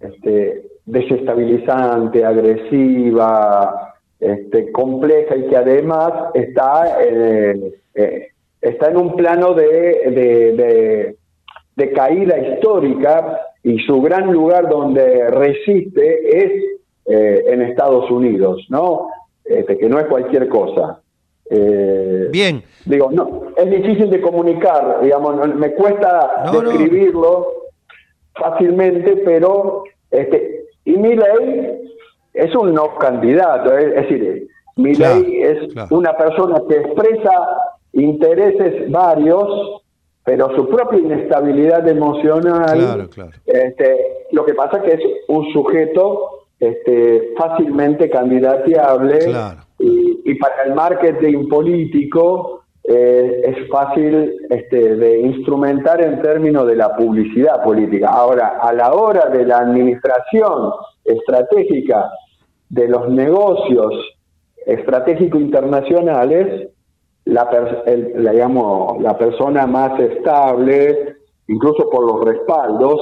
este, desestabilizante, agresiva, este, compleja y que además está, eh, eh, está en un plano de- de caída histórica y su gran lugar donde resiste es eh, en Estados Unidos, ¿no? Este, que no es cualquier cosa. Eh, Bien. Digo, no, es difícil de comunicar, digamos, no- me cuesta No, no. describirlo fácilmente, pero este, y Milley es un no candidato, es, es decir, Milley es una persona que expresa intereses varios, pero su propia inestabilidad emocional, Claro, claro. este, lo que pasa que es un sujeto este, fácilmente candidateable y, y para el marketing político eh, es fácil este, de instrumentar en términos de la publicidad política. Ahora, a la hora de la administración estratégica de los negocios estratégicos internacionales, la, per- el- la, digamos, la persona más estable, incluso por los respaldos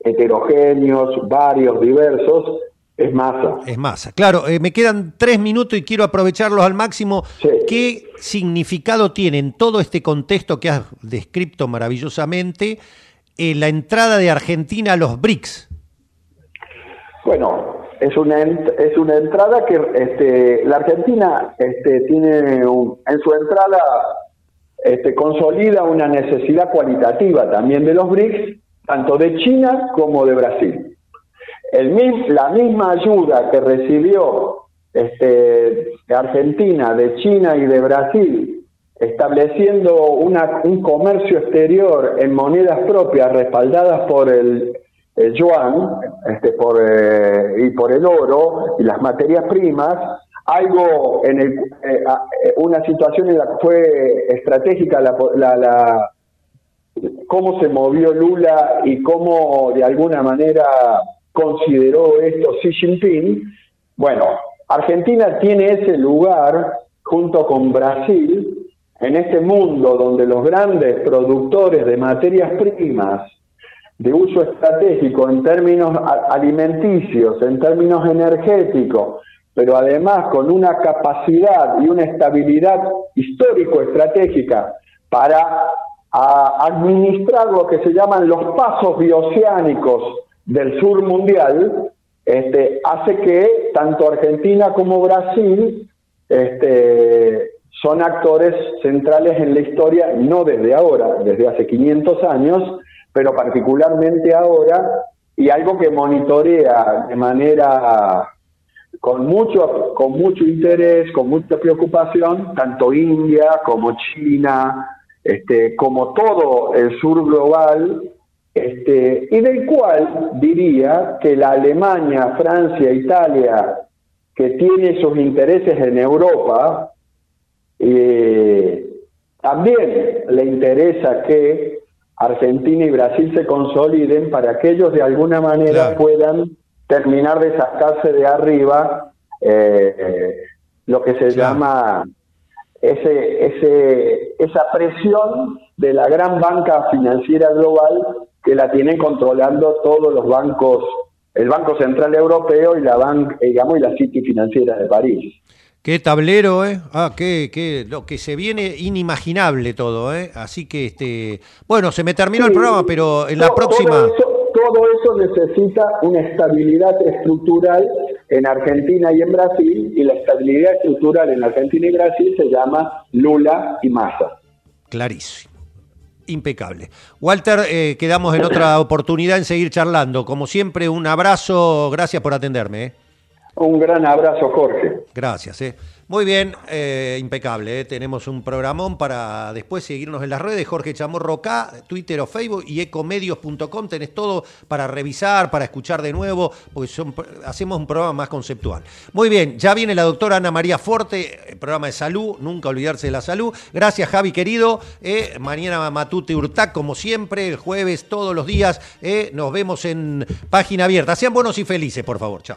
heterogéneos, varios, diversos, es masa. Es masa. Claro, eh, me quedan tres minutos y quiero aprovecharlos al máximo. ¿Qué significado tiene en todo este contexto que has descrito maravillosamente eh, la entrada de Argentina a los BRICS? Bueno, es una ent- es una entrada que este, la Argentina este, tiene un- en su entrada este, consolida una necesidad cualitativa también de los BRICS, tanto de China como de Brasil. El la misma ayuda que recibió este, Argentina, de China y de Brasil, estableciendo una- un comercio exterior en monedas propias respaldadas por el, el yuan este, por, eh, y por el oro y las materias primas, algo en el, eh, eh, una situación en la que fue estratégica la, la- la- cómo se movió Lula y cómo de alguna manera consideró esto Xi Jinping. Bueno, Argentina tiene ese lugar junto con Brasil en este mundo donde los grandes productores de materias primas de uso estratégico en términos alimenticios, en términos energéticos, pero además con una capacidad y una estabilidad histórico-estratégica para administrar lo que se llaman los pasos bioceánicos del sur mundial, este, hace que tanto Argentina como Brasil este, son actores centrales en la historia, no desde ahora, desde hace 500 años, pero particularmente ahora, y algo que monitorea de manera con mucho, con mucho interés, con mucha preocupación, tanto India como China, este, como todo el sur global, este, y del cual diría que la Alemania, Francia, Italia, que tiene sus intereses en Europa, eh, también le interesa que Argentina y Brasil se consoliden para que ellos de alguna manera puedan terminar de sacarse de arriba eh, eh, lo que se llama ese, ese, esa presión de la gran banca financiera global que la tienen controlando todos los bancos, el Banco Central Europeo y la, ban, digamos, y la City Financiera de París. Qué tablero, ¿eh? Ah, qué, qué, lo que se viene inimaginable todo, ¿eh? Así que, este, bueno, se me terminó el programa, pero en la Todo- próxima... Todo eso, todo eso necesita una estabilidad estructural en Argentina y en Brasil, y la estabilidad estructural en Argentina y Brasil se llama Lula y Massa. Clarísimo. Impecable. Walter, eh, quedamos en otra oportunidad en seguir charlando. Como siempre, un abrazo. Gracias por atenderme. ¿eh? Un gran abrazo, Jorge. Gracias. ¿eh? Muy bien, eh, impecable. ¿eh? Tenemos un programón para después seguirnos en las redes. Jorge Chamorro acá, Twitter o Facebook y ecomedios.com. Tenés todo para revisar, para escuchar de nuevo, porque hacemos un programa más conceptual. Muy bien, ya viene la doctora Ana María Forte, el programa de salud, nunca olvidarse de la salud. Gracias, Javi querido. ¿eh? mañana Matute Urtac, como siempre, el jueves, todos los días. ¿eh? Nos vemos en página abierta. Sean buenos y felices, por favor. Chao.